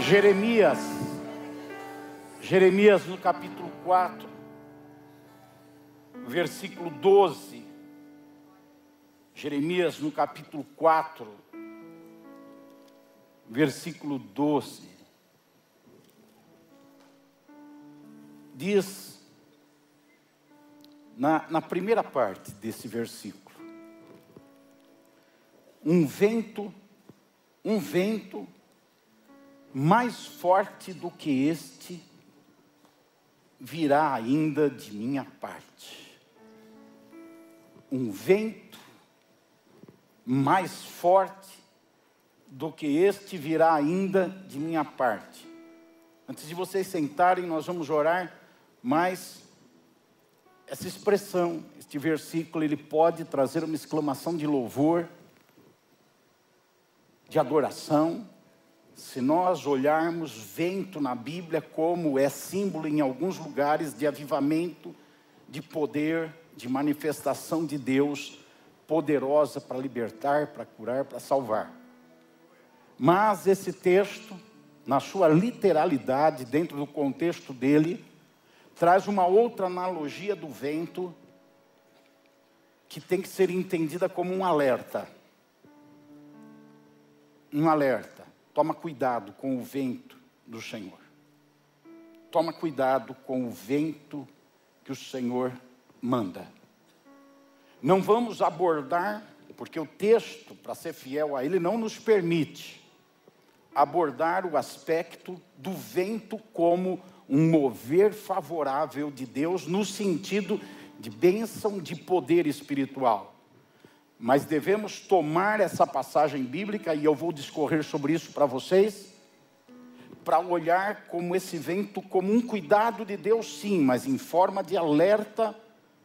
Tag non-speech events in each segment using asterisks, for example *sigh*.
Jeremias, Jeremias no capítulo 4, versículo 12. Jeremias no capítulo 4, versículo 12. Diz, na, na primeira parte desse versículo, um vento, um vento mais forte do que este virá ainda de minha parte. Um vento mais forte do que este virá ainda de minha parte. Antes de vocês sentarem, nós vamos orar, mas essa expressão, este versículo, ele pode trazer uma exclamação de louvor, de adoração, se nós olharmos vento na Bíblia como é símbolo em alguns lugares de avivamento, de poder, de manifestação de Deus poderosa para libertar, para curar, para salvar. Mas esse texto, na sua literalidade, dentro do contexto dele, traz uma outra analogia do vento que tem que ser entendida como um alerta. Um alerta. Toma cuidado com o vento do Senhor. Toma cuidado com o vento que o Senhor manda. Não vamos abordar, porque o texto, para ser fiel a ele, não nos permite abordar o aspecto do vento como um mover favorável de Deus, no sentido de bênção de poder espiritual. Mas devemos tomar essa passagem bíblica, e eu vou discorrer sobre isso para vocês, para olhar como esse vento, como um cuidado de Deus, sim, mas em forma de alerta,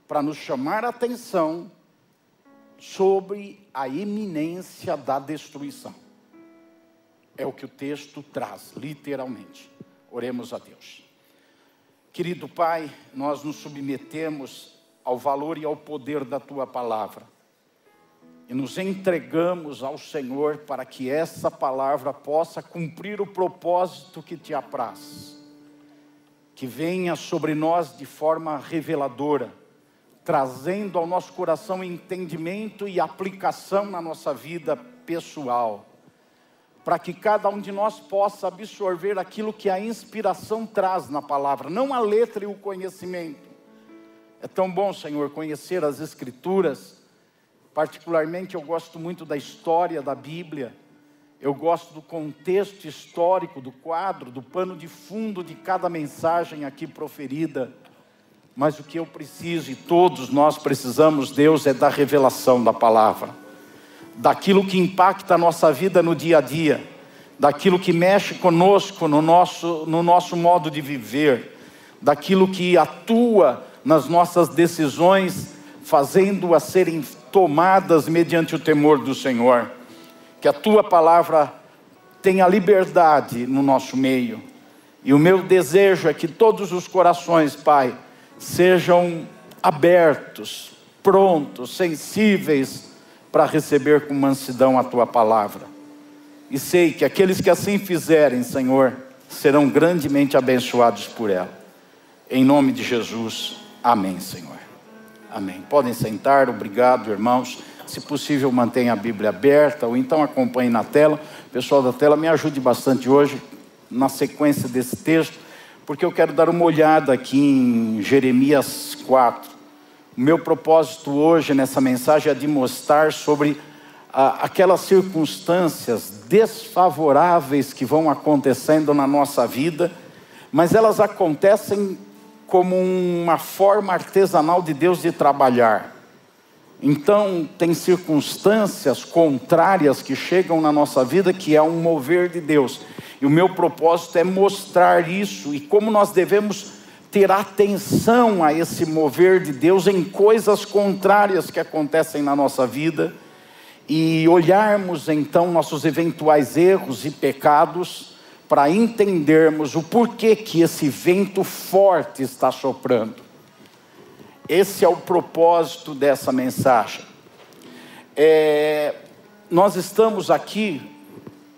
para nos chamar a atenção sobre a iminência da destruição. É o que o texto traz, literalmente. Oremos a Deus. Querido Pai, nós nos submetemos ao valor e ao poder da tua palavra e nos entregamos ao Senhor para que essa palavra possa cumprir o propósito que te apraz. Que venha sobre nós de forma reveladora, trazendo ao nosso coração entendimento e aplicação na nossa vida pessoal, para que cada um de nós possa absorver aquilo que a inspiração traz na palavra, não a letra e o conhecimento. É tão bom, Senhor, conhecer as Escrituras Particularmente, eu gosto muito da história da Bíblia, eu gosto do contexto histórico do quadro, do pano de fundo de cada mensagem aqui proferida. Mas o que eu preciso e todos nós precisamos, Deus, é da revelação da palavra, daquilo que impacta a nossa vida no dia a dia, daquilo que mexe conosco no nosso, no nosso modo de viver, daquilo que atua nas nossas decisões, fazendo-as serem tomadas mediante o temor do Senhor. Que a tua palavra tenha liberdade no nosso meio. E o meu desejo é que todos os corações, Pai, sejam abertos, prontos, sensíveis para receber com mansidão a tua palavra. E sei que aqueles que assim fizerem, Senhor, serão grandemente abençoados por ela. Em nome de Jesus, amém, Senhor. Amém. Podem sentar, obrigado, irmãos. Se possível, mantenha a Bíblia aberta ou então acompanhe na tela. Pessoal da tela, me ajude bastante hoje na sequência desse texto, porque eu quero dar uma olhada aqui em Jeremias 4. O meu propósito hoje nessa mensagem é de mostrar sobre ah, aquelas circunstâncias desfavoráveis que vão acontecendo na nossa vida, mas elas acontecem como uma forma artesanal de Deus de trabalhar. Então, tem circunstâncias contrárias que chegam na nossa vida que é um mover de Deus. E o meu propósito é mostrar isso e como nós devemos ter atenção a esse mover de Deus em coisas contrárias que acontecem na nossa vida e olharmos então nossos eventuais erros e pecados para entendermos o porquê que esse vento forte está soprando. Esse é o propósito dessa mensagem. É, nós estamos aqui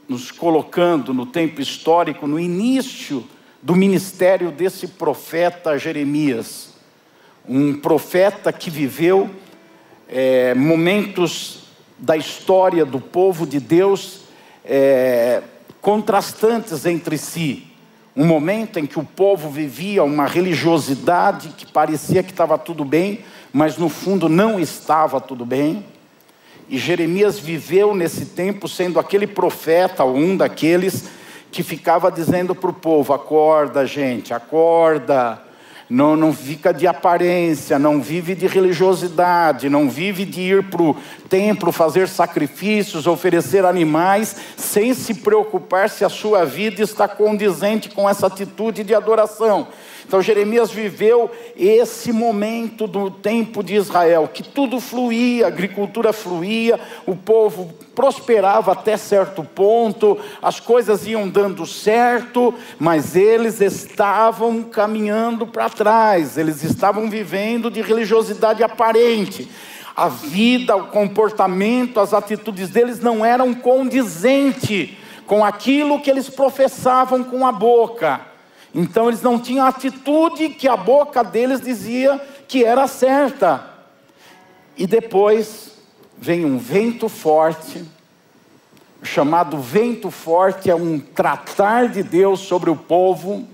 nos colocando no tempo histórico, no início do ministério desse profeta Jeremias. Um profeta que viveu é, momentos da história do povo de Deus é, contrastantes entre si. Um momento em que o povo vivia uma religiosidade que parecia que estava tudo bem, mas no fundo não estava tudo bem. E Jeremias viveu nesse tempo sendo aquele profeta, um daqueles que ficava dizendo para o povo: acorda, gente, acorda. Não, não fica de aparência, não vive de religiosidade, não vive de ir para o templo fazer sacrifícios, oferecer animais, sem se preocupar se a sua vida está condizente com essa atitude de adoração. Então Jeremias viveu esse momento do tempo de Israel, que tudo fluía, a agricultura fluía, o povo prosperava até certo ponto, as coisas iam dando certo, mas eles estavam caminhando para trás, eles estavam vivendo de religiosidade aparente. A vida, o comportamento, as atitudes deles não eram condizentes com aquilo que eles professavam com a boca. Então eles não tinham a atitude que a boca deles dizia que era certa. E depois vem um vento forte, chamado vento forte é um tratar de Deus sobre o povo,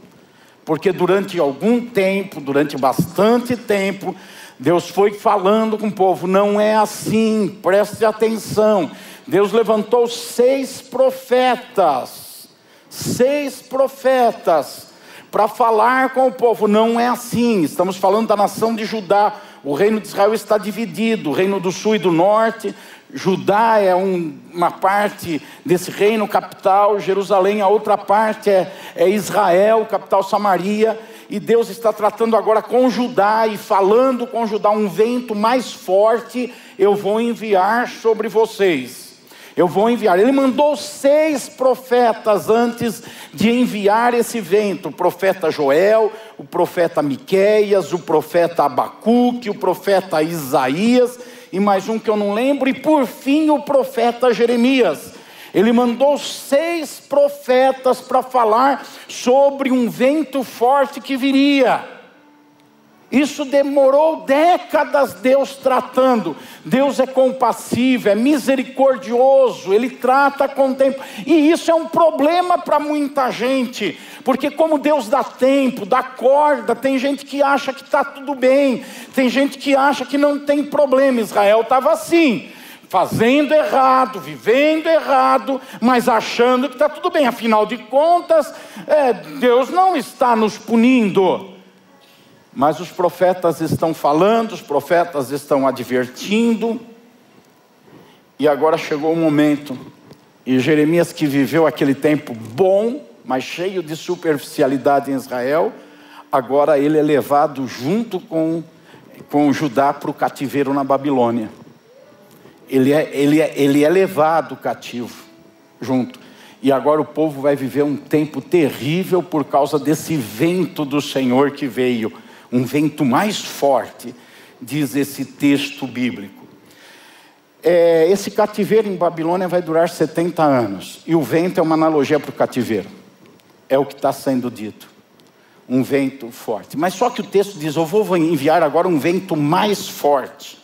porque durante algum tempo, durante bastante tempo, Deus foi falando com o povo, não é assim, preste atenção. Deus levantou seis profetas, seis profetas, para falar com o povo. Não é assim. Estamos falando da nação de Judá. O reino de Israel está dividido: o reino do sul e do norte. Judá é um, uma parte desse reino capital, Jerusalém, a outra parte é, é Israel, capital Samaria. E Deus está tratando agora com Judá e falando com Judá um vento mais forte eu vou enviar sobre vocês eu vou enviar. Ele mandou seis profetas antes de enviar esse vento: o profeta Joel, o profeta Miqueias, o profeta Abacuque, o profeta Isaías, e mais um que eu não lembro, e por fim o profeta Jeremias. Ele mandou seis profetas para falar sobre um vento forte que viria. Isso demorou décadas Deus tratando. Deus é compassivo, é misericordioso, Ele trata com tempo. E isso é um problema para muita gente, porque como Deus dá tempo, dá corda, tem gente que acha que está tudo bem, tem gente que acha que não tem problema. Israel estava assim, fazendo errado, vivendo errado, mas achando que está tudo bem. Afinal de contas, é, Deus não está nos punindo. Mas os profetas estão falando, os profetas estão advertindo, e agora chegou o momento, e Jeremias, que viveu aquele tempo bom, mas cheio de superficialidade em Israel, agora ele é levado junto com, com Judá para o cativeiro na Babilônia. Ele é, ele, é, ele é levado cativo junto. E agora o povo vai viver um tempo terrível por causa desse vento do Senhor que veio um vento mais forte, diz esse texto bíblico. É, esse cativeiro em Babilônia vai durar 70 anos, e o vento é uma analogia para o cativeiro, é o que está sendo dito. Um vento forte. Mas só que o texto diz: Eu vou enviar agora um vento mais forte.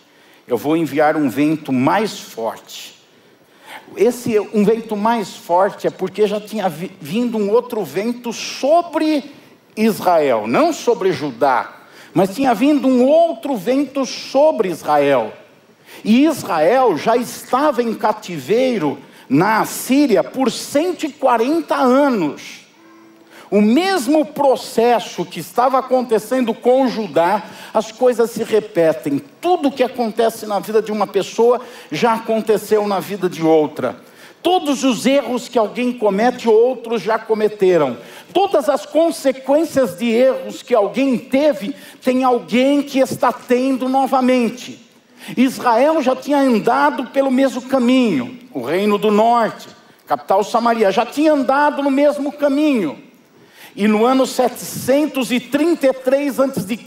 Eu vou enviar um vento mais forte. Esse um vento mais forte é porque já tinha vindo um outro vento sobre Israel, não sobre Judá, mas tinha vindo um outro vento sobre Israel. E Israel já estava em cativeiro na Síria por 140 anos. O mesmo processo que estava acontecendo com Judá, as coisas se repetem. Tudo que acontece na vida de uma pessoa já aconteceu na vida de outra. Todos os erros que alguém comete, outros já cometeram. Todas as consequências de erros que alguém teve, tem alguém que está tendo novamente. Israel já tinha andado pelo mesmo caminho, o reino do norte, capital Samaria, já tinha andado no mesmo caminho. E no ano 733 a.C.,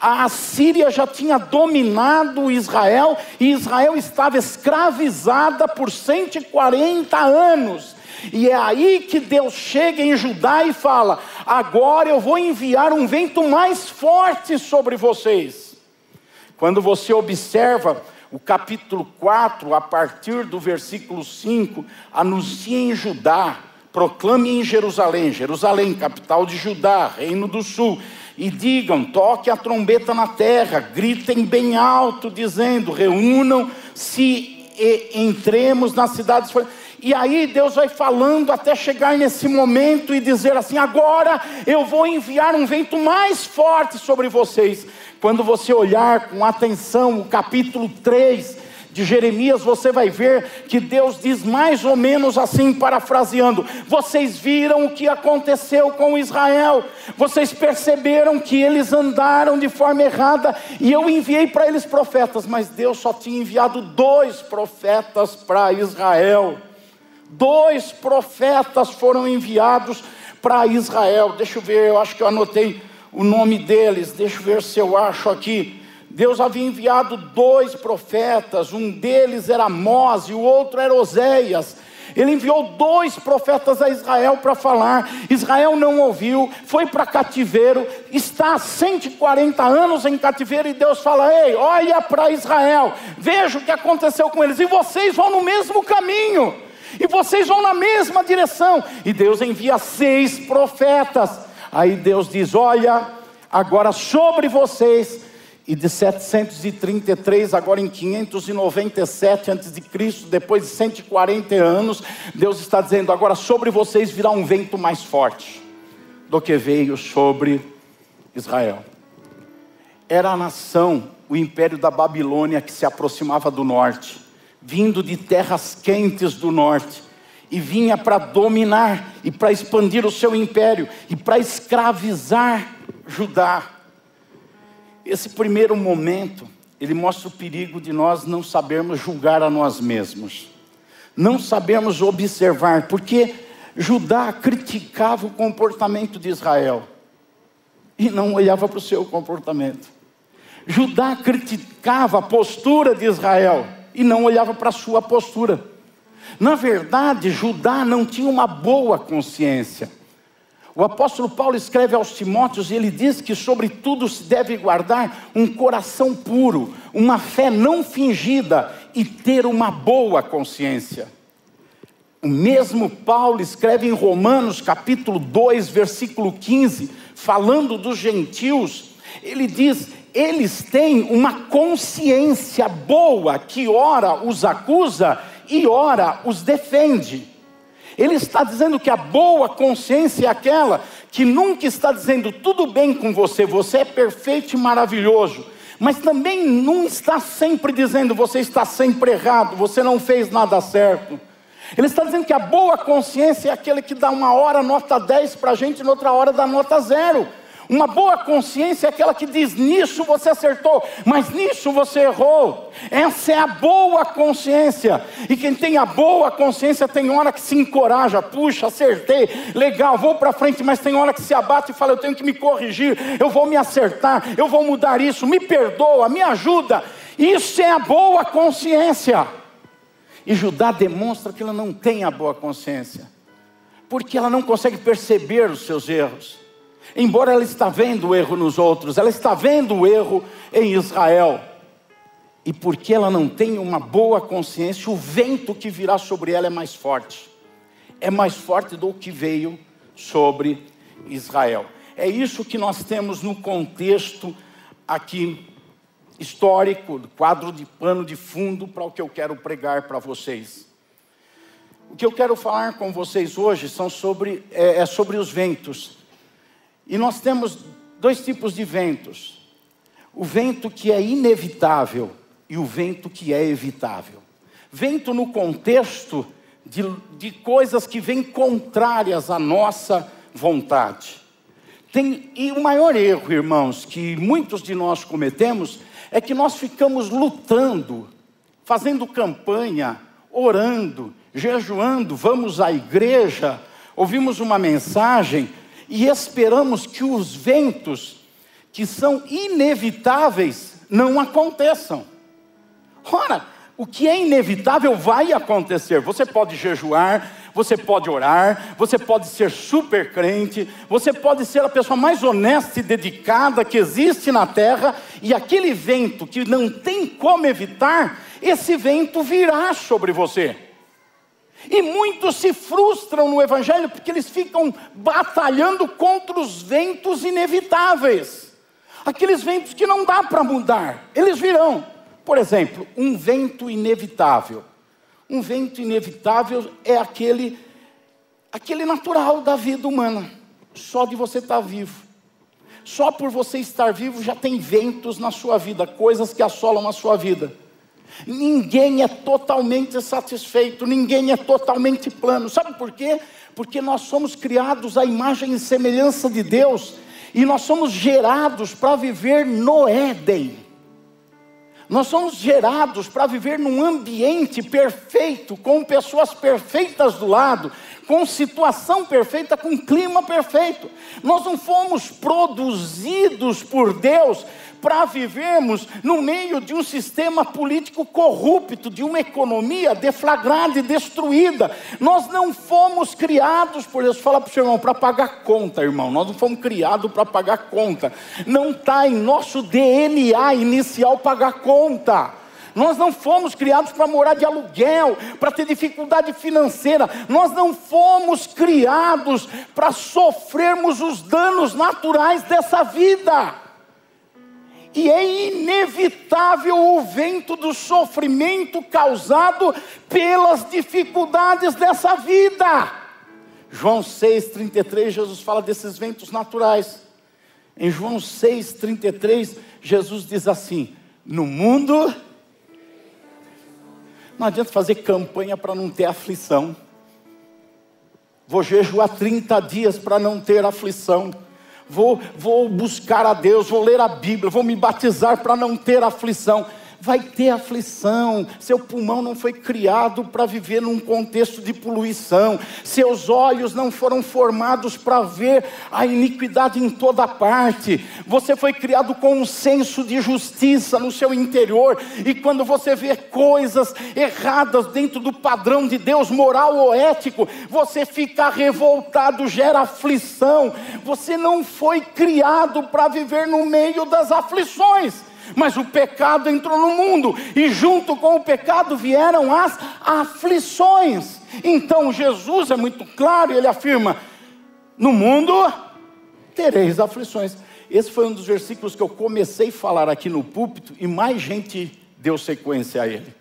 A Assíria já tinha dominado Israel e Israel estava escravizada por 140 anos. E é aí que Deus chega em Judá e fala: Agora eu vou enviar um vento mais forte sobre vocês. Quando você observa o capítulo 4, a partir do versículo 5, anuncia em Judá, proclame em Jerusalém, Jerusalém, capital de Judá, reino do sul, e digam: toque a trombeta na terra, gritem bem alto, dizendo: reúnam-se e entremos nas cidades. E aí Deus vai falando até chegar nesse momento e dizer assim: agora eu vou enviar um vento mais forte sobre vocês. Quando você olhar com atenção o capítulo 3, de Jeremias, você vai ver que Deus diz mais ou menos assim, parafraseando: Vocês viram o que aconteceu com Israel, vocês perceberam que eles andaram de forma errada, e eu enviei para eles profetas, mas Deus só tinha enviado dois profetas para Israel. Dois profetas foram enviados para Israel. Deixa eu ver, eu acho que eu anotei o nome deles, deixa eu ver se eu acho aqui. Deus havia enviado dois profetas, um deles era Amós e o outro era Oséias. Ele enviou dois profetas a Israel para falar. Israel não ouviu, foi para cativeiro, está há 140 anos em cativeiro. E Deus fala: Ei, olha para Israel, veja o que aconteceu com eles. E vocês vão no mesmo caminho, e vocês vão na mesma direção. E Deus envia seis profetas. Aí Deus diz: Olha, agora sobre vocês e de 733 agora em 597 antes de Cristo, depois de 140 anos, Deus está dizendo agora sobre vocês virá um vento mais forte do que veio sobre Israel. Era a nação, o império da Babilônia que se aproximava do norte, vindo de terras quentes do norte e vinha para dominar e para expandir o seu império e para escravizar Judá. Esse primeiro momento, ele mostra o perigo de nós não sabermos julgar a nós mesmos, não sabermos observar, porque Judá criticava o comportamento de Israel e não olhava para o seu comportamento. Judá criticava a postura de Israel e não olhava para a sua postura. Na verdade, Judá não tinha uma boa consciência. O apóstolo Paulo escreve aos Timóteos e ele diz que, sobretudo, se deve guardar um coração puro, uma fé não fingida e ter uma boa consciência. O mesmo Paulo escreve em Romanos, capítulo 2, versículo 15, falando dos gentios, ele diz: eles têm uma consciência boa que ora os acusa e ora os defende. Ele está dizendo que a boa consciência é aquela que nunca está dizendo tudo bem com você, você é perfeito e maravilhoso, mas também não está sempre dizendo você está sempre errado, você não fez nada certo. Ele está dizendo que a boa consciência é aquele que dá uma hora nota 10 para a gente e outra hora dá nota zero. Uma boa consciência é aquela que diz: nisso você acertou, mas nisso você errou. Essa é a boa consciência. E quem tem a boa consciência tem hora que se encoraja, puxa, acertei, legal, vou para frente, mas tem hora que se abate e fala: eu tenho que me corrigir, eu vou me acertar, eu vou mudar isso, me perdoa, me ajuda. Isso é a boa consciência. E Judá demonstra que ela não tem a boa consciência, porque ela não consegue perceber os seus erros. Embora ela está vendo o erro nos outros, ela está vendo o erro em Israel. E porque ela não tem uma boa consciência, o vento que virá sobre ela é mais forte. É mais forte do que veio sobre Israel. É isso que nós temos no contexto aqui histórico, quadro de pano de fundo para o que eu quero pregar para vocês. O que eu quero falar com vocês hoje são sobre, é, é sobre os ventos. E nós temos dois tipos de ventos: o vento que é inevitável e o vento que é evitável. Vento no contexto de, de coisas que vêm contrárias à nossa vontade. Tem, e o maior erro, irmãos, que muitos de nós cometemos é que nós ficamos lutando, fazendo campanha, orando, jejuando, vamos à igreja, ouvimos uma mensagem, e esperamos que os ventos que são inevitáveis não aconteçam. Ora, o que é inevitável vai acontecer. Você pode jejuar, você pode orar, você pode ser super crente, você pode ser a pessoa mais honesta e dedicada que existe na terra, e aquele vento que não tem como evitar, esse vento virá sobre você. E muitos se frustram no Evangelho porque eles ficam batalhando contra os ventos inevitáveis, aqueles ventos que não dá para mudar, eles virão. Por exemplo, um vento inevitável. Um vento inevitável é aquele, aquele natural da vida humana, só de você estar vivo. Só por você estar vivo já tem ventos na sua vida, coisas que assolam a sua vida. Ninguém é totalmente satisfeito, ninguém é totalmente plano. Sabe por quê? Porque nós somos criados à imagem e semelhança de Deus e nós somos gerados para viver no Éden. Nós somos gerados para viver num ambiente perfeito, com pessoas perfeitas do lado, com situação perfeita, com clima perfeito. Nós não fomos produzidos por Deus para vivermos no meio de um sistema político corrupto, de uma economia deflagrada e destruída. Nós não fomos criados por Deus. Fala para o seu irmão, para pagar conta, irmão. Nós não fomos criados para pagar conta. Não está em nosso DNA inicial pagar conta. Nós não fomos criados para morar de aluguel, para ter dificuldade financeira. Nós não fomos criados para sofrermos os danos naturais dessa vida e é inevitável o vento do sofrimento causado pelas dificuldades dessa vida. João 6,33, Jesus fala desses ventos naturais. Em João 6,33, Jesus diz assim: No mundo, não adianta fazer campanha para não ter aflição. Vou jejuar 30 dias para não ter aflição vou, vou buscar a Deus, vou ler a Bíblia, vou me batizar para não ter aflição vai ter aflição. Seu pulmão não foi criado para viver num contexto de poluição. Seus olhos não foram formados para ver a iniquidade em toda parte. Você foi criado com um senso de justiça no seu interior. E quando você vê coisas erradas dentro do padrão de Deus, moral ou ético, você fica revoltado, gera aflição. Você não foi criado para viver no meio das aflições. Mas o pecado entrou no mundo, e junto com o pecado vieram as aflições. Então Jesus é muito claro, ele afirma: No mundo tereis aflições. Esse foi um dos versículos que eu comecei a falar aqui no púlpito, e mais gente deu sequência a ele.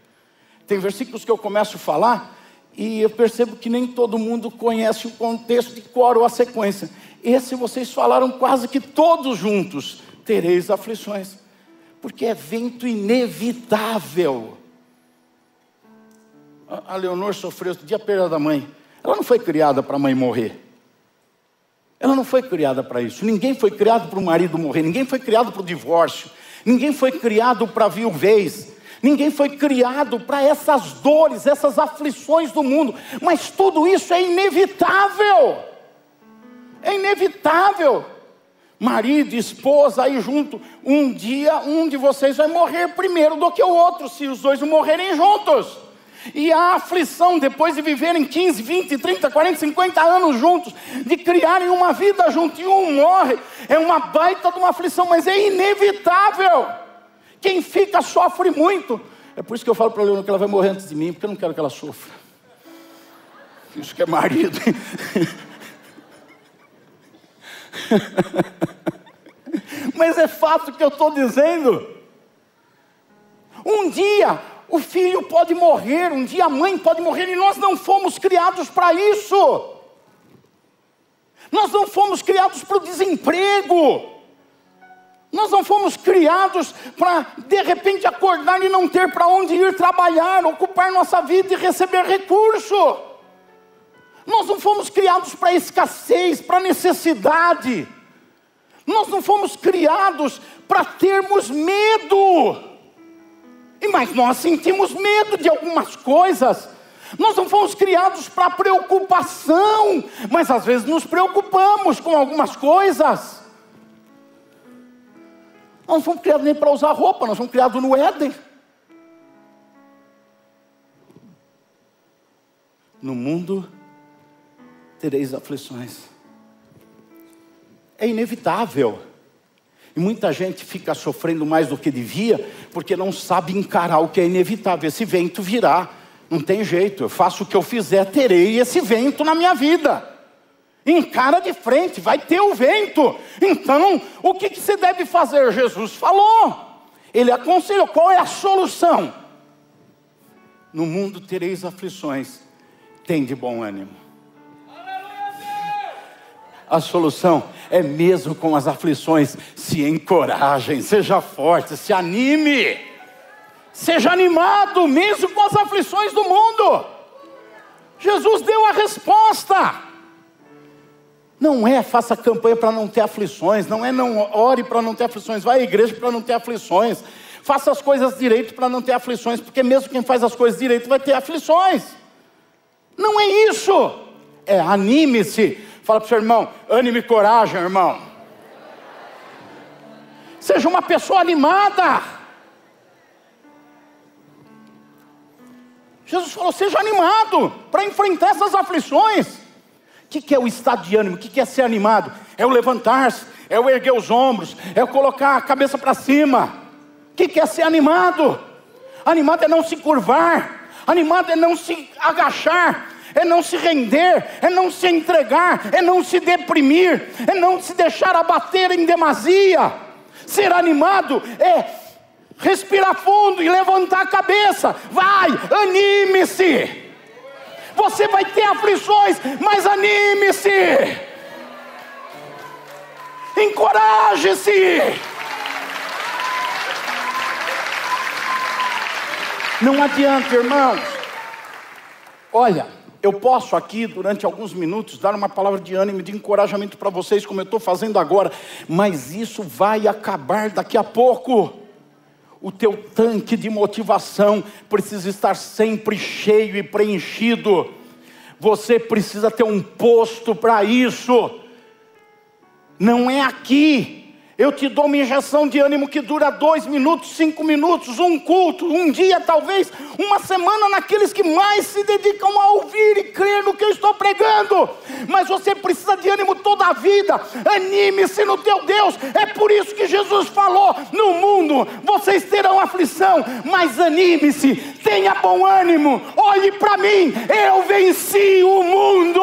Tem versículos que eu começo a falar, e eu percebo que nem todo mundo conhece o contexto de cor ou a sequência. Esse vocês falaram quase que todos juntos: tereis aflições porque é vento inevitável. A Leonor sofreu outro dia a perda da mãe. Ela não foi criada para a mãe morrer. Ela não foi criada para isso. Ninguém foi criado para o marido morrer. Ninguém foi criado para o divórcio. Ninguém foi criado para a viuvez. Ninguém foi criado para essas dores, essas aflições do mundo. Mas tudo isso é inevitável. É inevitável marido, esposa, aí junto. Um dia um de vocês vai morrer primeiro do que o outro, se os dois morrerem juntos. E a aflição, depois de viverem 15, 20, 30, 40, 50 anos juntos, de criarem uma vida juntos, e um morre, é uma baita de uma aflição, mas é inevitável. Quem fica sofre muito. É por isso que eu falo para a Leona que ela vai morrer antes de mim, porque eu não quero que ela sofra. Isso que é marido. *laughs* *laughs* Mas é fato que eu estou dizendo. Um dia o filho pode morrer, um dia a mãe pode morrer, e nós não fomos criados para isso. Nós não fomos criados para o desemprego. Nós não fomos criados para, de repente, acordar e não ter para onde ir trabalhar, ocupar nossa vida e receber recurso. Nós não fomos criados para escassez, para necessidade. Nós não fomos criados para termos medo. E mas nós sentimos medo de algumas coisas. Nós não fomos criados para preocupação, mas às vezes nos preocupamos com algumas coisas. Nós não fomos criados nem para usar roupa, nós fomos criados no Éden. No mundo tereis aflições. É inevitável. E muita gente fica sofrendo mais do que devia, porque não sabe encarar o que é inevitável. Esse vento virá, não tem jeito. Eu faço o que eu fizer, terei esse vento na minha vida. Encara de frente, vai ter o vento. Então, o que, que você deve fazer? Jesus falou. Ele aconselhou. Qual é a solução? No mundo tereis aflições. Tem de bom ânimo. A solução é mesmo com as aflições, se encorajem, seja forte, se anime, seja animado, mesmo com as aflições do mundo. Jesus deu a resposta. Não é faça campanha para não ter aflições, não é não ore para não ter aflições, vá à igreja para não ter aflições, faça as coisas direito para não ter aflições, porque mesmo quem faz as coisas direito vai ter aflições. Não é isso. É anime-se. Fala para o seu irmão, ânimo e coragem, irmão. Seja uma pessoa animada. Jesus falou: seja animado para enfrentar essas aflições que, que é o estado de ânimo? O que, que é ser animado? É o levantar-se, é o erguer os ombros, é o colocar a cabeça para cima. O que, que é ser animado? Animado é não se curvar, animado é não se agachar, é não se render, é não se entregar, é não se deprimir, é não se deixar abater em demasia. Ser animado é respirar fundo e levantar a cabeça. Vai, anime-se. Você vai ter aflições, mas anime-se. Encoraje-se. Não adianta, irmãos. Olha, eu posso aqui, durante alguns minutos, dar uma palavra de ânimo, de encorajamento para vocês, como eu estou fazendo agora, mas isso vai acabar daqui a pouco o teu tanque de motivação precisa estar sempre cheio e preenchido. Você precisa ter um posto para isso. Não é aqui eu te dou uma injeção de ânimo que dura dois minutos, cinco minutos, um culto, um dia talvez, uma semana naqueles que mais se dedicam a ouvir e crer no que eu estou pregando. Mas você precisa de ânimo toda a vida. Anime-se no teu Deus. É por isso que Jesus falou: no mundo vocês terão aflição, mas anime-se, tenha bom ânimo. Olhe para mim, eu venci o mundo.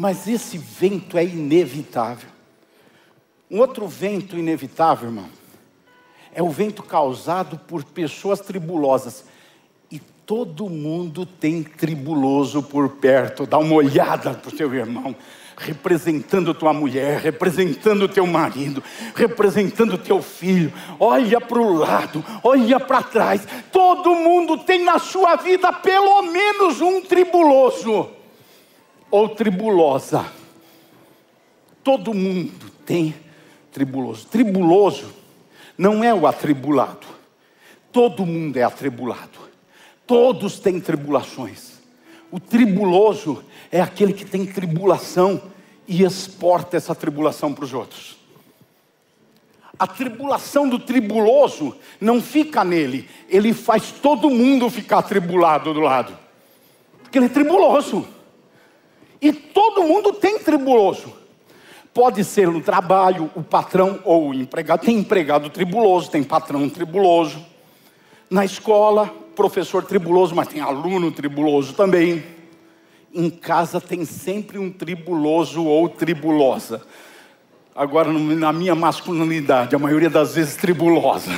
Mas esse vento é inevitável. Um outro vento inevitável, irmão, é o vento causado por pessoas tribulosas. E todo mundo tem tribuloso por perto. Dá uma olhada para o teu irmão, representando tua mulher, representando teu marido, representando teu filho. Olha para o lado, olha para trás. Todo mundo tem na sua vida pelo menos um tribuloso ou tribulosa. Todo mundo tem tribuloso. Tribuloso não é o atribulado. Todo mundo é atribulado. Todos têm tribulações. O tribuloso é aquele que tem tribulação e exporta essa tribulação para os outros. A tribulação do tribuloso não fica nele, ele faz todo mundo ficar tribulado do lado, porque ele é tribuloso. E todo mundo tem tribuloso. Pode ser no trabalho, o patrão ou o empregado. Tem empregado tribuloso, tem patrão tribuloso. Na escola, professor tribuloso, mas tem aluno tribuloso também. Em casa tem sempre um tribuloso ou tribulosa. Agora, na minha masculinidade, a maioria das vezes tribulosa.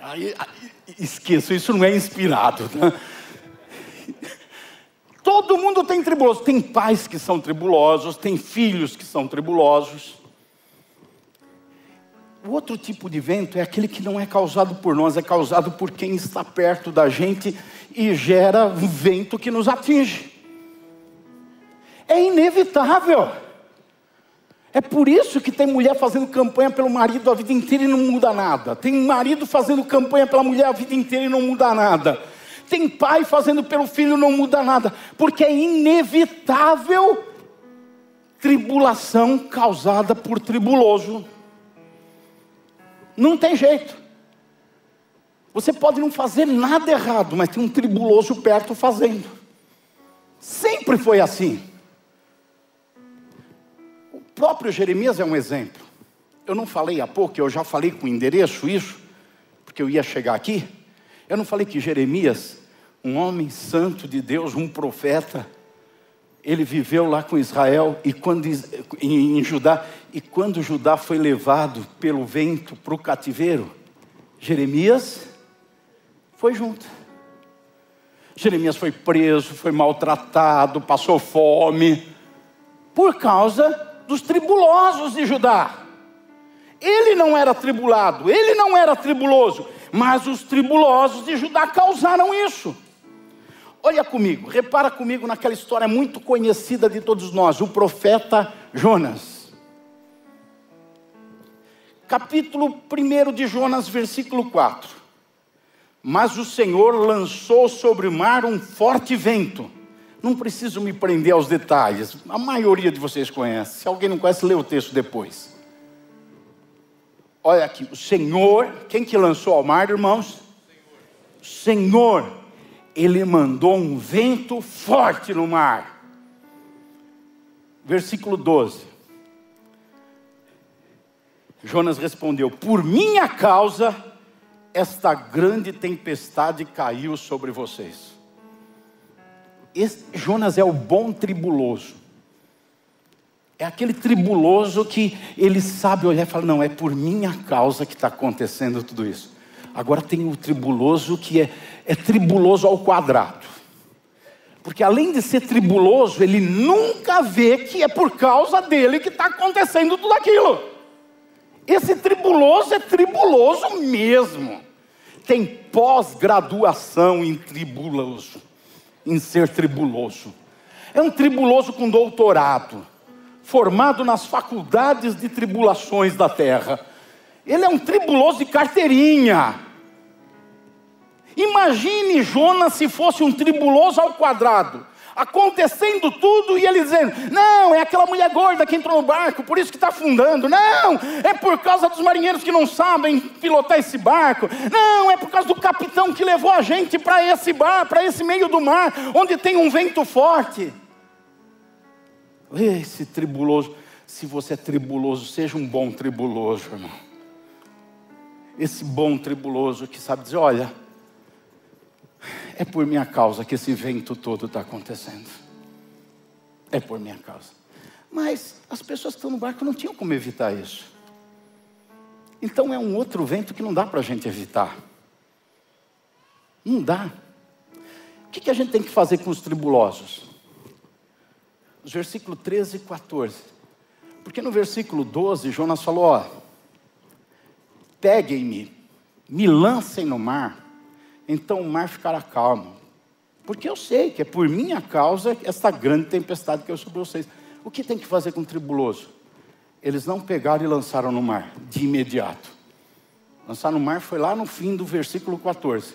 Aí, esqueço, isso não é inspirado. Tá? Todo mundo tem tribuloso. Tem pais que são tribulosos, tem filhos que são tribulosos. O outro tipo de vento é aquele que não é causado por nós, é causado por quem está perto da gente e gera um vento que nos atinge. É inevitável. É por isso que tem mulher fazendo campanha pelo marido a vida inteira e não muda nada. Tem marido fazendo campanha pela mulher a vida inteira e não muda nada. Tem pai fazendo pelo filho não muda nada, porque é inevitável tribulação causada por tribuloso. Não tem jeito. Você pode não fazer nada errado, mas tem um tribuloso perto fazendo. Sempre foi assim. O próprio Jeremias é um exemplo. Eu não falei há pouco, eu já falei com endereço isso, porque eu ia chegar aqui. Eu não falei que Jeremias, um homem santo de Deus, um profeta, ele viveu lá com Israel e quando em, Judá e quando Judá foi levado pelo vento para o cativeiro, Jeremias foi junto. Jeremias foi preso, foi maltratado, passou fome, por causa dos tribulosos de Judá. Ele não era tribulado, ele não era tribuloso, mas os tribulosos de Judá causaram isso. Olha comigo, repara comigo naquela história muito conhecida de todos nós, o profeta Jonas. Capítulo 1 de Jonas, versículo 4. Mas o Senhor lançou sobre o mar um forte vento. Não preciso me prender aos detalhes, a maioria de vocês conhece. Se alguém não conhece, lê o texto depois. Olha aqui, o Senhor, quem que lançou ao mar, irmãos? Senhor, Senhor ele mandou um vento forte no mar. Versículo 12. Jonas respondeu: Por minha causa esta grande tempestade caiu sobre vocês. Esse, Jonas é o bom tribuloso. É aquele tribuloso que ele sabe olhar e falar: não, é por minha causa que está acontecendo tudo isso. Agora tem o tribuloso que é, é tribuloso ao quadrado. Porque além de ser tribuloso, ele nunca vê que é por causa dele que está acontecendo tudo aquilo. Esse tribuloso é tribuloso mesmo. Tem pós-graduação em tribuloso, em ser tribuloso. É um tribuloso com doutorado, formado nas faculdades de tribulações da terra. Ele é um tribuloso de carteirinha. Imagine Jonas se fosse um tribuloso ao quadrado acontecendo tudo e ele dizendo: Não, é aquela mulher gorda que entrou no barco, por isso que está afundando. Não, é por causa dos marinheiros que não sabem pilotar esse barco. Não, é por causa do capitão que levou a gente para esse bar, para esse meio do mar, onde tem um vento forte. Esse tribuloso, se você é tribuloso, seja um bom tribuloso, irmão. Esse bom tribuloso que sabe dizer: Olha é por minha causa que esse vento todo está acontecendo. É por minha causa. Mas as pessoas que estão no barco não tinham como evitar isso. Então é um outro vento que não dá para a gente evitar. Não dá. O que, que a gente tem que fazer com os tribulosos? Os versículos 13 e 14. Porque no versículo 12, Jonas falou: ó, peguem-me, me lancem no mar então o mar ficará calmo. Porque eu sei que é por minha causa esta grande tempestade que eu sobre vocês. O que tem que fazer com o tribuloso? Eles não pegaram e lançaram no mar, de imediato. Lançar no mar foi lá no fim do versículo 14.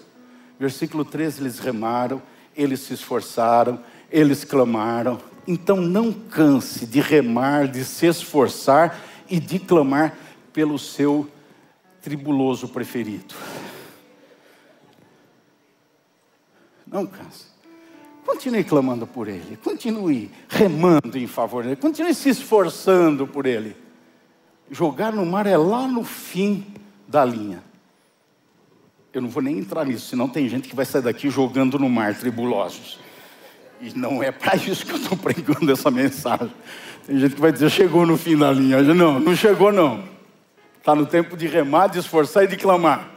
Versículo 13, eles remaram, eles se esforçaram, eles clamaram. Então não canse de remar, de se esforçar e de clamar pelo seu tribuloso preferido. Não canse. Continue clamando por Ele, continue remando em favor dele, continue se esforçando por Ele. Jogar no mar é lá no fim da linha. Eu não vou nem entrar nisso, senão tem gente que vai sair daqui jogando no mar, tribulosos. E não é para isso que eu estou pregando essa mensagem. Tem gente que vai dizer, chegou no fim da linha. Não, não chegou não. Está no tempo de remar, de esforçar e de clamar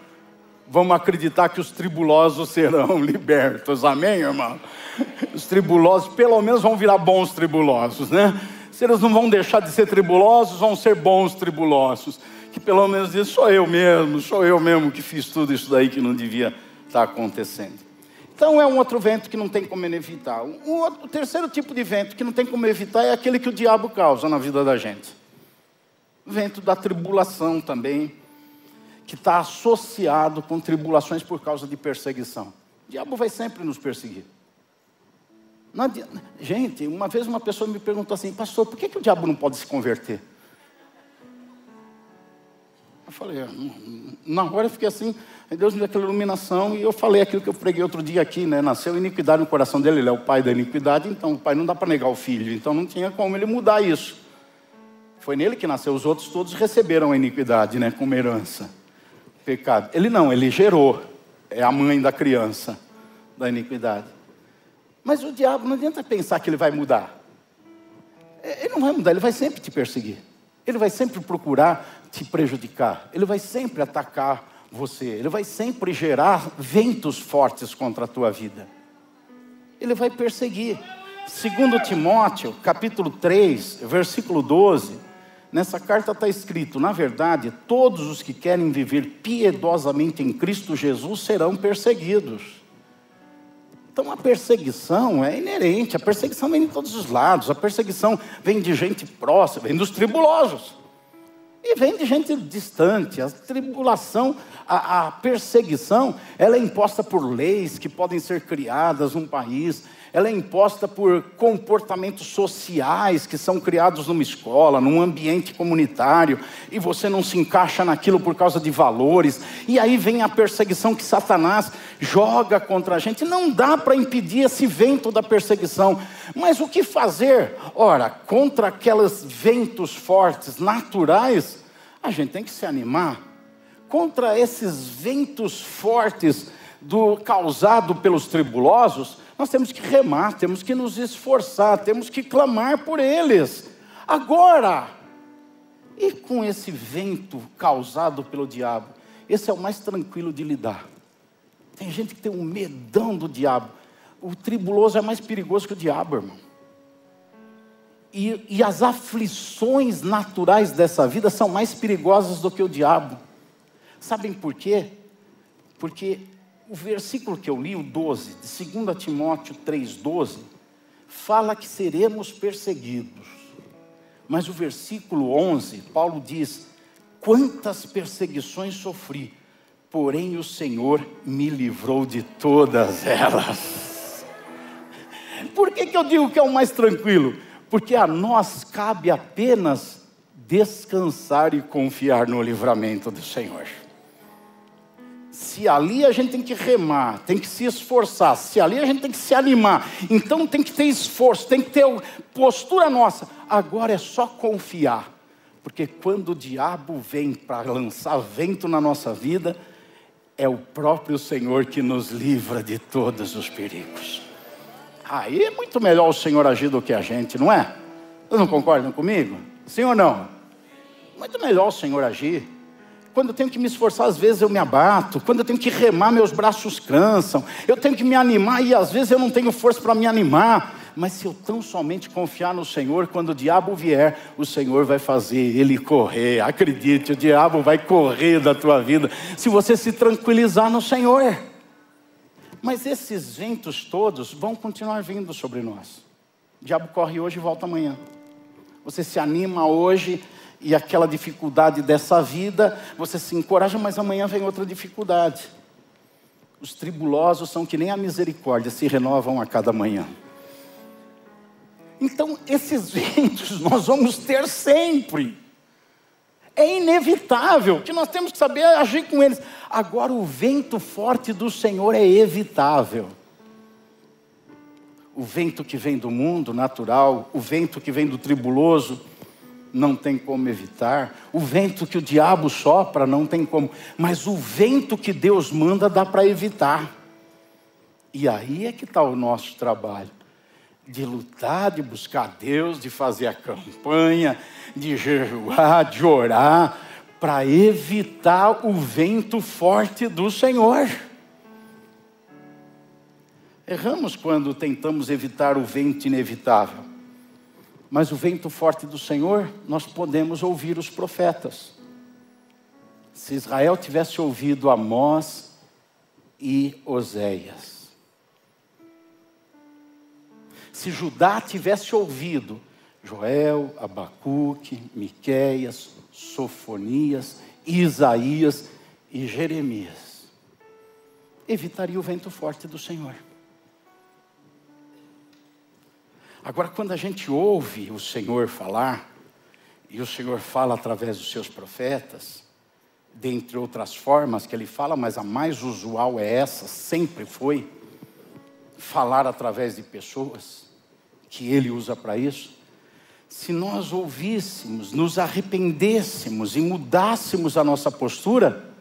vamos acreditar que os tribulosos serão *laughs* libertos. Amém, irmão? Os tribulosos, pelo menos, vão virar bons tribulosos, né? Se eles não vão deixar de ser tribulosos, vão ser bons tribulosos. Que pelo menos diz, sou eu mesmo, sou eu mesmo que fiz tudo isso daí que não devia estar acontecendo. Então é um outro vento que não tem como evitar. O, outro, o terceiro tipo de vento que não tem como evitar é aquele que o diabo causa na vida da gente. Vento da tribulação também, que está associado com tribulações por causa de perseguição. O diabo vai sempre nos perseguir. Gente, uma vez uma pessoa me perguntou assim, pastor, por que, que o diabo não pode se converter? Eu falei, ah, na hora eu fiquei assim, Deus me deu aquela iluminação e eu falei aquilo que eu preguei outro dia aqui, né? Nasceu iniquidade no coração dele, ele é o pai da iniquidade, então o pai não dá para negar o filho, então não tinha como ele mudar isso. Foi nele que nasceu, os outros todos receberam a iniquidade, né? Como herança, pecado. Ele não, ele gerou, é a mãe da criança, da iniquidade. Mas o diabo, não adianta pensar que ele vai mudar. É, ele não vai mudar, ele vai sempre te perseguir. Ele vai sempre procurar te prejudicar, ele vai sempre atacar você, ele vai sempre gerar ventos fortes contra a tua vida. Ele vai perseguir. Segundo Timóteo, capítulo 3, versículo 12, nessa carta está escrito: na verdade, todos os que querem viver piedosamente em Cristo Jesus serão perseguidos. Então a perseguição é inerente, a perseguição vem de todos os lados, a perseguição vem de gente próxima, vem dos tribulosos. E vem de gente distante. A tribulação, a, a, perseguição, ela é imposta por leis que podem ser criadas num país. Ela é imposta por comportamentos sociais que são criados numa escola, num ambiente comunitário, e você não se encaixa naquilo por causa de valores. E aí vem a perseguição que Satanás joga contra a gente. Não dá para impedir esse vento da perseguição. Mas o que fazer? Ora, contra aqueles ventos fortes naturais, a gente tem que se animar. Contra esses ventos fortes do causado pelos tribulosos, nós temos que remar, temos que nos esforçar, temos que clamar por eles. Agora, e com esse vento causado pelo diabo? Esse é o mais tranquilo de lidar. Tem gente que tem um medão do diabo. O tribuloso é mais perigoso que o diabo, irmão. E, e as aflições naturais dessa vida são mais perigosas do que o diabo. Sabem por quê? Porque o versículo que eu li, o 12, de 2 Timóteo 3,12, fala que seremos perseguidos. Mas o versículo 11, Paulo diz: Quantas perseguições sofri, porém o Senhor me livrou de todas elas. *laughs* Por que, que eu digo que é o mais tranquilo? Porque a nós cabe apenas descansar e confiar no livramento do Senhor. Se ali a gente tem que remar, tem que se esforçar, se ali a gente tem que se animar, então tem que ter esforço, tem que ter postura nossa. Agora é só confiar, porque quando o diabo vem para lançar vento na nossa vida, é o próprio Senhor que nos livra de todos os perigos. Aí é muito melhor o Senhor agir do que a gente, não é? Vocês não concordam comigo? Sim ou não? Muito melhor o Senhor agir. Quando eu tenho que me esforçar, às vezes eu me abato. Quando eu tenho que remar, meus braços cansam. Eu tenho que me animar e às vezes eu não tenho força para me animar. Mas se eu tão somente confiar no Senhor, quando o diabo vier, o Senhor vai fazer ele correr. Acredite, o diabo vai correr da tua vida se você se tranquilizar no Senhor. Mas esses ventos todos vão continuar vindo sobre nós. O diabo corre hoje e volta amanhã. Você se anima hoje e aquela dificuldade dessa vida, você se encoraja, mas amanhã vem outra dificuldade. Os tribulosos são que nem a misericórdia, se renovam a cada manhã. Então, esses *laughs* ventos nós vamos ter sempre. É inevitável que nós temos que saber agir com eles. Agora, o vento forte do Senhor é evitável. O vento que vem do mundo natural, o vento que vem do tribuloso, não tem como evitar. O vento que o diabo sopra, não tem como. Mas o vento que Deus manda, dá para evitar. E aí é que está o nosso trabalho. De lutar, de buscar Deus, de fazer a campanha, de jejuar, de orar, para evitar o vento forte do Senhor. Erramos quando tentamos evitar o vento inevitável. Mas o vento forte do Senhor, nós podemos ouvir os profetas. Se Israel tivesse ouvido Amós e Oséias, se Judá tivesse ouvido Joel, Abacuque, Miqueias, Sofonias, Isaías e Jeremias, evitaria o vento forte do Senhor. Agora, quando a gente ouve o Senhor falar, e o Senhor fala através dos seus profetas, dentre outras formas que ele fala, mas a mais usual é essa, sempre foi, falar através de pessoas, que ele usa para isso. Se nós ouvíssemos, nos arrependêssemos e mudássemos a nossa postura,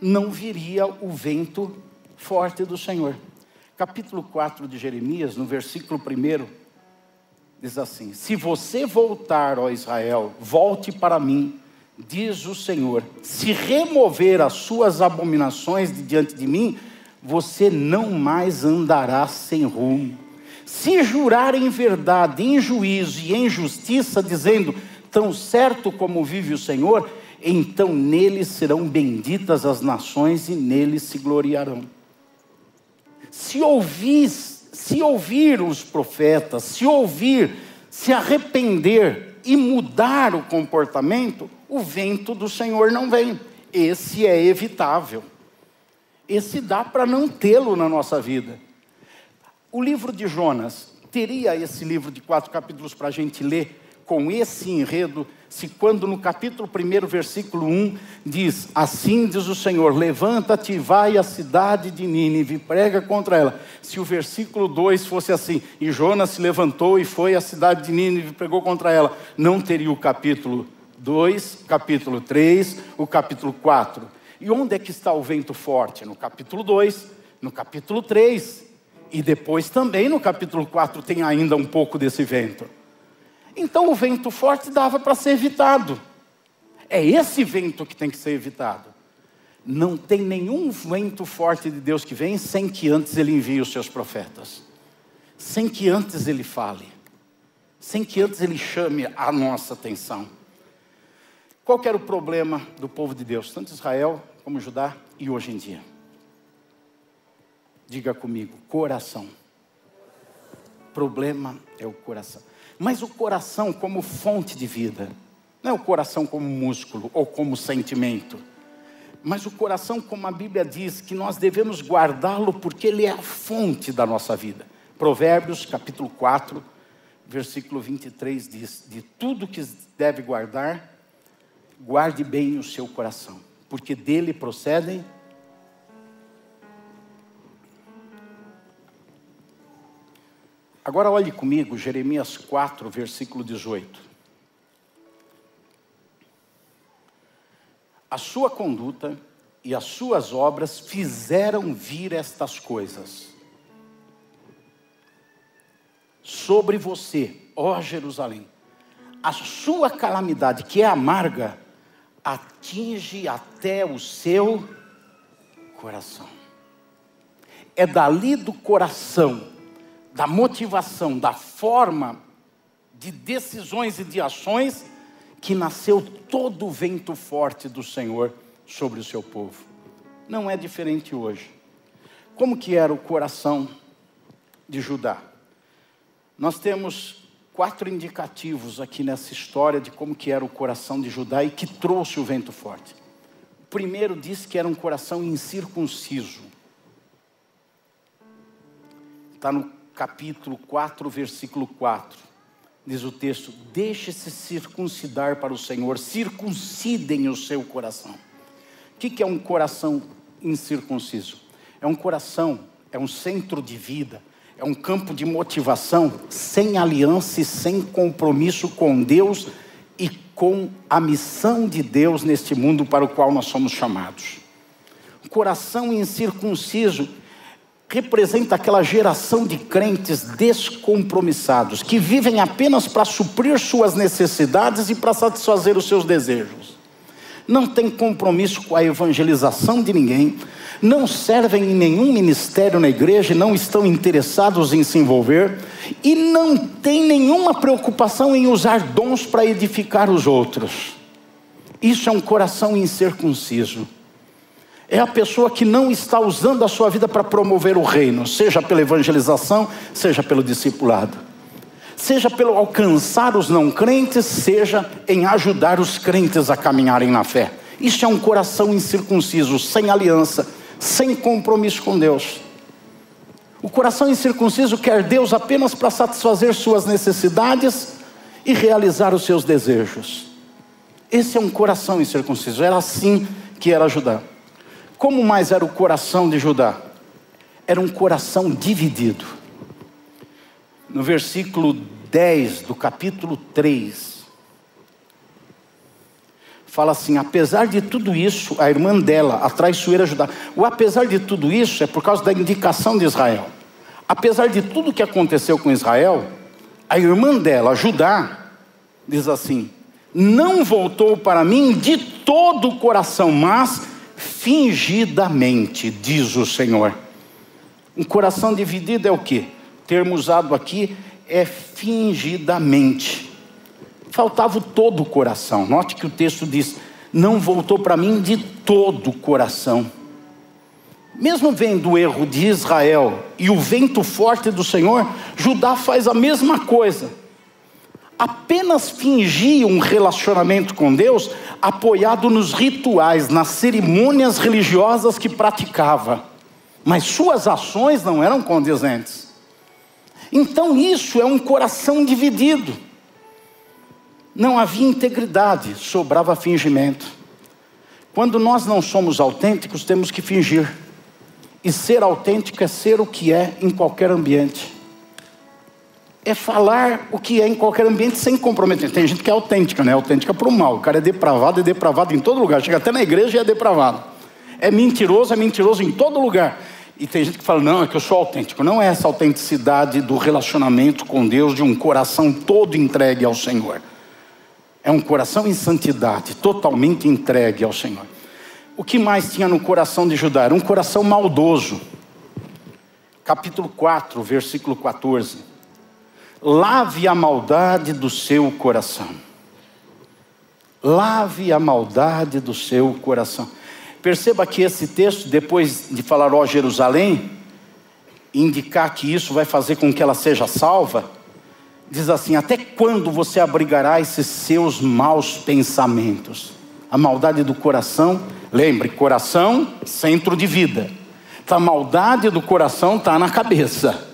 não viria o vento forte do Senhor. Capítulo 4 de Jeremias, no versículo 1, diz assim: Se você voltar, ó Israel, volte para mim, diz o Senhor, se remover as suas abominações de diante de mim, você não mais andará sem rumo. Se jurar em verdade, em juízo e em justiça, dizendo, tão certo como vive o Senhor, então nele serão benditas as nações e nele se gloriarão. Se ouvir, se ouvir os profetas, se ouvir, se arrepender e mudar o comportamento, o vento do Senhor não vem. Esse é evitável. Esse dá para não tê-lo na nossa vida. O livro de Jonas, teria esse livro de quatro capítulos para a gente ler com esse enredo se quando no capítulo 1, versículo 1, diz: Assim diz o Senhor: Levanta-te e vai à cidade de Nínive, e prega contra ela. Se o versículo 2 fosse assim, e Jonas se levantou e foi à cidade de Nínive e pregou contra ela, não teria o capítulo 2, capítulo 3, o capítulo 4. E onde é que está o vento forte? No capítulo 2, no capítulo 3. E depois também no capítulo 4 tem ainda um pouco desse vento. Então o vento forte dava para ser evitado. É esse vento que tem que ser evitado. Não tem nenhum vento forte de Deus que vem sem que antes ele envie os seus profetas, sem que antes ele fale, sem que antes ele chame a nossa atenção. Qual era o problema do povo de Deus, tanto Israel como Judá e hoje em dia? Diga comigo, coração. Problema é o coração. Mas o coração como fonte de vida, não é o coração como músculo ou como sentimento, mas o coração, como a Bíblia diz, que nós devemos guardá-lo porque ele é a fonte da nossa vida. Provérbios, capítulo 4, versículo 23 diz: De tudo que deve guardar, guarde bem o seu coração, porque dele procedem Agora olhe comigo, Jeremias 4, versículo 18. A sua conduta e as suas obras fizeram vir estas coisas sobre você, ó Jerusalém. A sua calamidade, que é amarga, atinge até o seu coração. É dali do coração da motivação, da forma de decisões e de ações que nasceu todo o vento forte do Senhor sobre o seu povo. Não é diferente hoje. Como que era o coração de Judá? Nós temos quatro indicativos aqui nessa história de como que era o coração de Judá e que trouxe o vento forte. O primeiro diz que era um coração incircunciso. Está no capítulo 4, versículo 4. Diz o texto: Deixe-se circuncidar para o Senhor, circuncidem o seu coração. O que é um coração incircunciso? É um coração, é um centro de vida, é um campo de motivação sem aliança e sem compromisso com Deus e com a missão de Deus neste mundo para o qual nós somos chamados. Coração incircunciso representa aquela geração de crentes descompromissados, que vivem apenas para suprir suas necessidades e para satisfazer os seus desejos. Não tem compromisso com a evangelização de ninguém, não servem em nenhum ministério na igreja, não estão interessados em se envolver e não tem nenhuma preocupação em usar dons para edificar os outros. Isso é um coração incircunciso é a pessoa que não está usando a sua vida para promover o reino, seja pela evangelização, seja pelo discipulado, seja pelo alcançar os não crentes, seja em ajudar os crentes a caminharem na fé. Isso é um coração incircunciso, sem aliança, sem compromisso com Deus. O coração incircunciso quer Deus apenas para satisfazer suas necessidades e realizar os seus desejos. Esse é um coração incircunciso. Era assim que era Judá. Como mais era o coração de Judá? Era um coração dividido. No versículo 10 do capítulo 3, fala assim: apesar de tudo isso, a irmã dela, a traiçoeira Judá, o apesar de tudo isso é por causa da indicação de Israel. Apesar de tudo que aconteceu com Israel, a irmã dela, Judá, diz assim: não voltou para mim de todo o coração, mas fingidamente, diz o Senhor. Um coração dividido é o que? Termo usado aqui é fingidamente. Faltava todo o coração. Note que o texto diz: não voltou para mim de todo o coração. Mesmo vendo o erro de Israel e o vento forte do Senhor, Judá faz a mesma coisa. Apenas fingia um relacionamento com Deus apoiado nos rituais, nas cerimônias religiosas que praticava, mas suas ações não eram condizentes. Então isso é um coração dividido. Não havia integridade, sobrava fingimento. Quando nós não somos autênticos, temos que fingir. E ser autêntico é ser o que é em qualquer ambiente. É falar o que é em qualquer ambiente sem comprometer. Tem gente que é autêntica, né? Autêntica para o mal. O cara é depravado, é depravado em todo lugar. Chega até na igreja e é depravado. É mentiroso, é mentiroso em todo lugar. E tem gente que fala, não, é que eu sou autêntico. Não é essa autenticidade do relacionamento com Deus, de um coração todo entregue ao Senhor. É um coração em santidade, totalmente entregue ao Senhor. O que mais tinha no coração de Judá? Era um coração maldoso. Capítulo 4, versículo 14. Lave a maldade do seu coração. Lave a maldade do seu coração. Perceba que esse texto, depois de falar, ó Jerusalém, indicar que isso vai fazer com que ela seja salva, diz assim: Até quando você abrigará esses seus maus pensamentos? A maldade do coração, lembre, coração, centro de vida. A maldade do coração está na cabeça.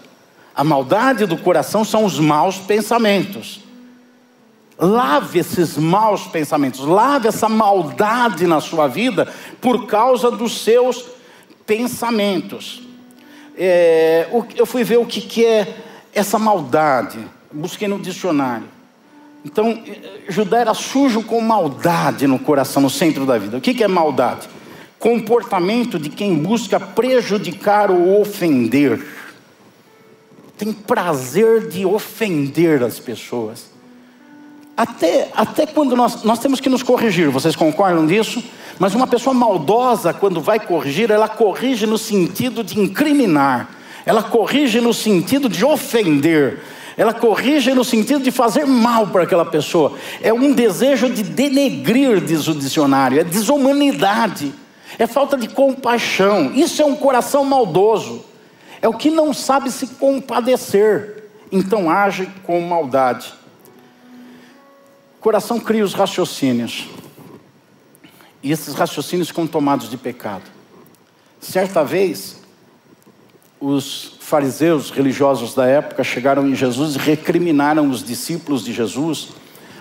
A maldade do coração são os maus pensamentos. Lave esses maus pensamentos, lave essa maldade na sua vida por causa dos seus pensamentos. É, eu fui ver o que, que é essa maldade, busquei no dicionário. Então, Judá era sujo com maldade no coração, no centro da vida. O que é maldade? Comportamento de quem busca prejudicar ou ofender. Tem prazer de ofender as pessoas. Até, até quando nós, nós temos que nos corrigir, vocês concordam disso? Mas uma pessoa maldosa, quando vai corrigir, ela corrige no sentido de incriminar, ela corrige no sentido de ofender, ela corrige no sentido de fazer mal para aquela pessoa. É um desejo de denegrir, diz o dicionário, é desumanidade, é falta de compaixão. Isso é um coração maldoso, é o que não sabe se compadecer, então age com maldade coração cria os raciocínios. E esses raciocínios ficam tomados de pecado. Certa vez, os fariseus religiosos da época chegaram em Jesus e recriminaram os discípulos de Jesus,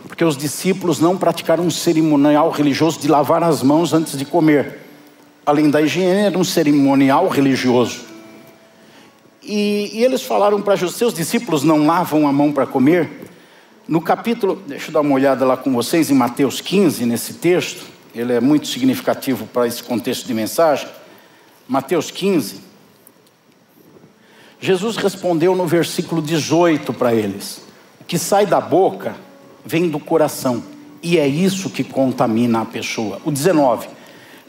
porque os discípulos não praticaram um cerimonial religioso de lavar as mãos antes de comer. Além da higiene, era um cerimonial religioso. E, e eles falaram para Jesus: seus discípulos não lavam a mão para comer? No capítulo, deixa eu dar uma olhada lá com vocês em Mateus 15, nesse texto, ele é muito significativo para esse contexto de mensagem. Mateus 15. Jesus respondeu no versículo 18 para eles: O que sai da boca vem do coração, e é isso que contamina a pessoa. O 19: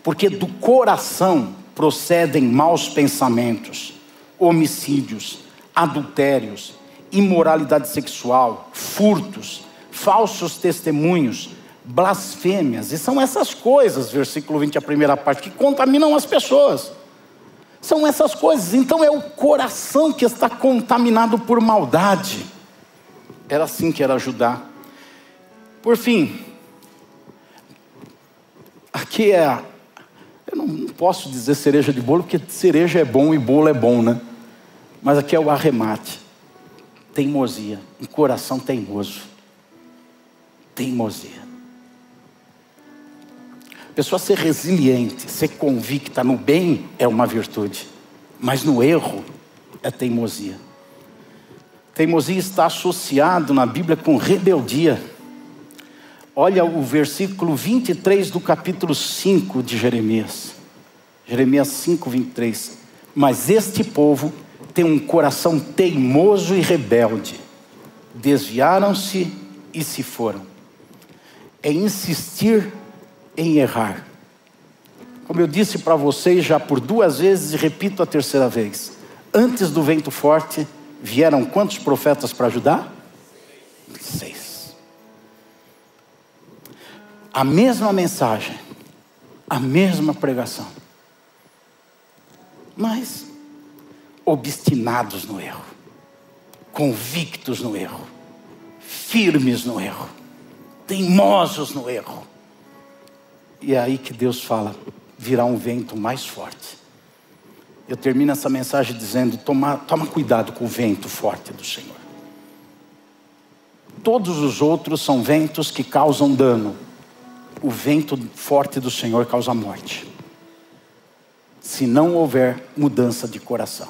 Porque do coração procedem maus pensamentos, homicídios, adultérios, imoralidade sexual, furtos, falsos testemunhos, blasfêmias, e são essas coisas, versículo 20, a primeira parte, que contaminam as pessoas. São essas coisas, então é o coração que está contaminado por maldade. Era assim que era Judá. Por fim, aqui é. Eu não posso dizer cereja de bolo, porque cereja é bom e bolo é bom, né? Mas aqui é o arremate. Teimosia, um coração teimoso. Teimosia. A pessoa ser resiliente, ser convicta no bem é uma virtude, mas no erro é teimosia. Teimosia está associado na Bíblia com rebeldia. Olha o versículo 23 do capítulo 5 de Jeremias. Jeremias 5, 23. Mas este povo tem um coração teimoso e rebelde. Desviaram-se e se foram. É insistir em errar. Como eu disse para vocês já por duas vezes e repito a terceira vez: antes do vento forte, vieram quantos profetas para ajudar? Seis. A mesma mensagem, a mesma pregação, mas obstinados no erro, convictos no erro, firmes no erro, teimosos no erro e é aí que Deus fala: virá um vento mais forte. Eu termino essa mensagem dizendo: toma, toma cuidado com o vento forte do Senhor. Todos os outros são ventos que causam dano. O vento forte do Senhor causa morte. Se não houver mudança de coração.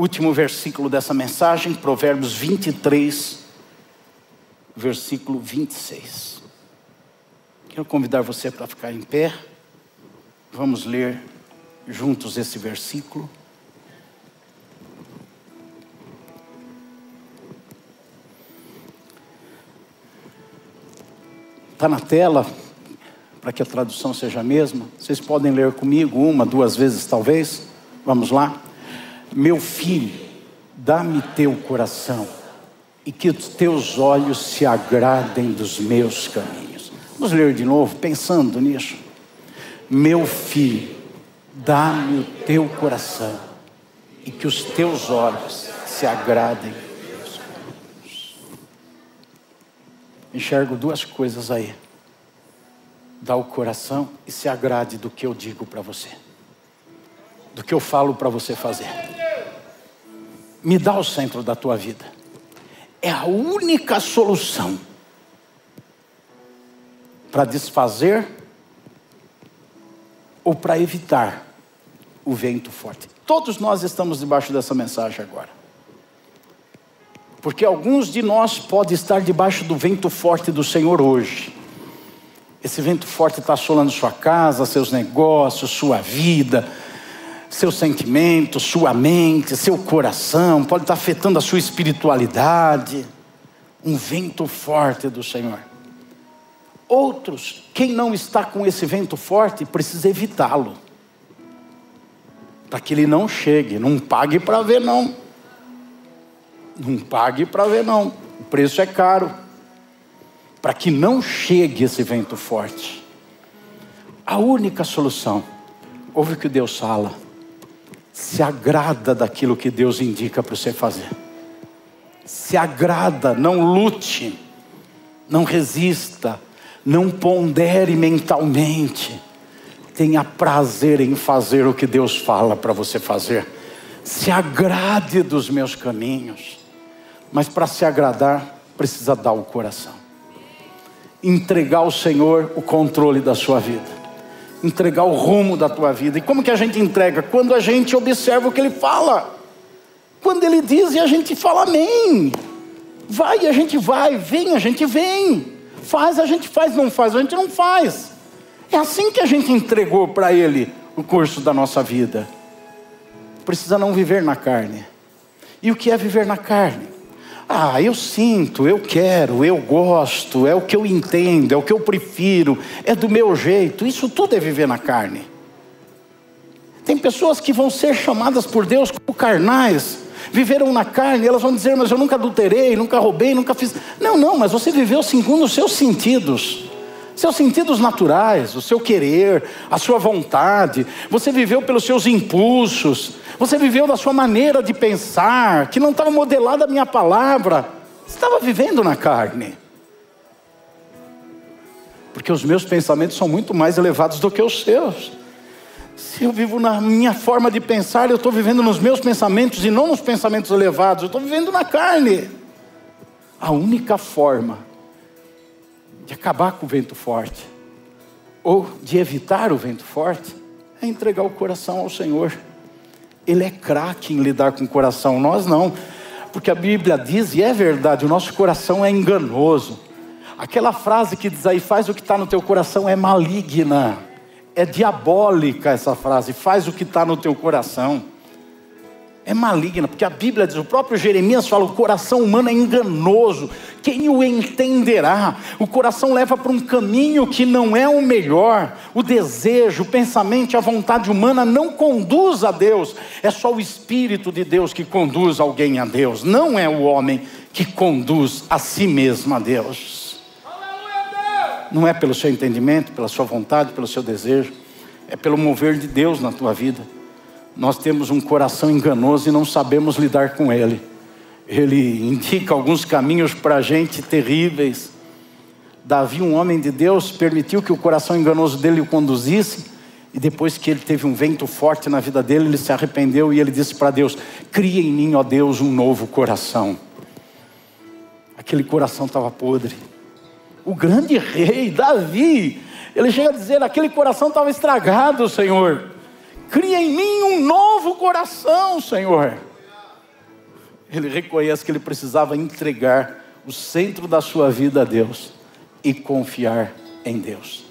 Último versículo dessa mensagem, Provérbios 23, versículo 26. Quero convidar você para ficar em pé. Vamos ler juntos esse versículo. Está na tela, para que a tradução seja a mesma. Vocês podem ler comigo uma, duas vezes talvez. Vamos lá. Meu filho, dá-me teu coração e que os teus olhos se agradem dos meus caminhos. Vamos ler de novo, pensando nisso. Meu filho, dá-me o teu coração e que os teus olhos se agradem dos caminhos. Enxergo duas coisas aí. Dá o coração e se agrade do que eu digo para você, do que eu falo para você fazer. Me dá o centro da tua vida é a única solução para desfazer ou para evitar o vento forte. Todos nós estamos debaixo dessa mensagem agora. Porque alguns de nós podem estar debaixo do vento forte do Senhor hoje. Esse vento forte está assolando sua casa, seus negócios, sua vida seus sentimentos, sua mente, seu coração, pode estar afetando a sua espiritualidade. Um vento forte do Senhor. Outros, quem não está com esse vento forte, precisa evitá-lo. Para que ele não chegue, não pague para ver, não. Não pague para ver, não. O preço é caro. Para que não chegue esse vento forte. A única solução, ouve o que Deus fala se agrada daquilo que Deus indica para você fazer. Se agrada, não lute, não resista, não pondere mentalmente. Tenha prazer em fazer o que Deus fala para você fazer. Se agrade dos meus caminhos. Mas para se agradar, precisa dar o coração. Entregar ao Senhor o controle da sua vida entregar o rumo da tua vida. E como que a gente entrega? Quando a gente observa o que ele fala. Quando ele diz e a gente fala amém. Vai, a gente vai, vem, a gente vem. Faz, a gente faz, não faz, a gente não faz. É assim que a gente entregou para ele o curso da nossa vida. Precisa não viver na carne. E o que é viver na carne? Ah, eu sinto, eu quero, eu gosto, é o que eu entendo, é o que eu prefiro, é do meu jeito. Isso tudo é viver na carne. Tem pessoas que vão ser chamadas por Deus como carnais, viveram na carne, elas vão dizer, mas eu nunca adulterei, nunca roubei, nunca fiz. Não, não, mas você viveu segundo os seus sentidos seus sentidos naturais, o seu querer, a sua vontade, você viveu pelos seus impulsos, você viveu da sua maneira de pensar, que não estava modelada a minha palavra, você estava vivendo na carne. Porque os meus pensamentos são muito mais elevados do que os seus. Se eu vivo na minha forma de pensar, eu estou vivendo nos meus pensamentos e não nos pensamentos elevados, eu estou vivendo na carne. A única forma de acabar com o vento forte, ou de evitar o vento forte, é entregar o coração ao Senhor. Ele é craque em lidar com o coração, nós não. Porque a Bíblia diz, e é verdade, o nosso coração é enganoso. Aquela frase que diz aí, faz o que está no teu coração é maligna. É diabólica essa frase, faz o que está no teu coração é maligna, porque a Bíblia diz, o próprio Jeremias fala: o coração humano é enganoso, quem o entenderá? O coração leva para um caminho que não é o melhor, o desejo, o pensamento, a vontade humana não conduz a Deus, é só o Espírito de Deus que conduz alguém a Deus, não é o homem que conduz a si mesmo a Deus. Não é pelo seu entendimento, pela sua vontade, pelo seu desejo, é pelo mover de Deus na tua vida nós temos um coração enganoso e não sabemos lidar com ele. Ele indica alguns caminhos para a gente terríveis. Davi, um homem de Deus, permitiu que o coração enganoso dele o conduzisse, e depois que ele teve um vento forte na vida dele, ele se arrependeu e ele disse para Deus: Cria em mim, ó Deus, um novo coração. Aquele coração estava podre. O grande rei, Davi, ele chega a dizer: aquele coração estava estragado, Senhor. Cria em mim um novo coração, Senhor. Ele reconhece que ele precisava entregar o centro da sua vida a Deus e confiar em Deus.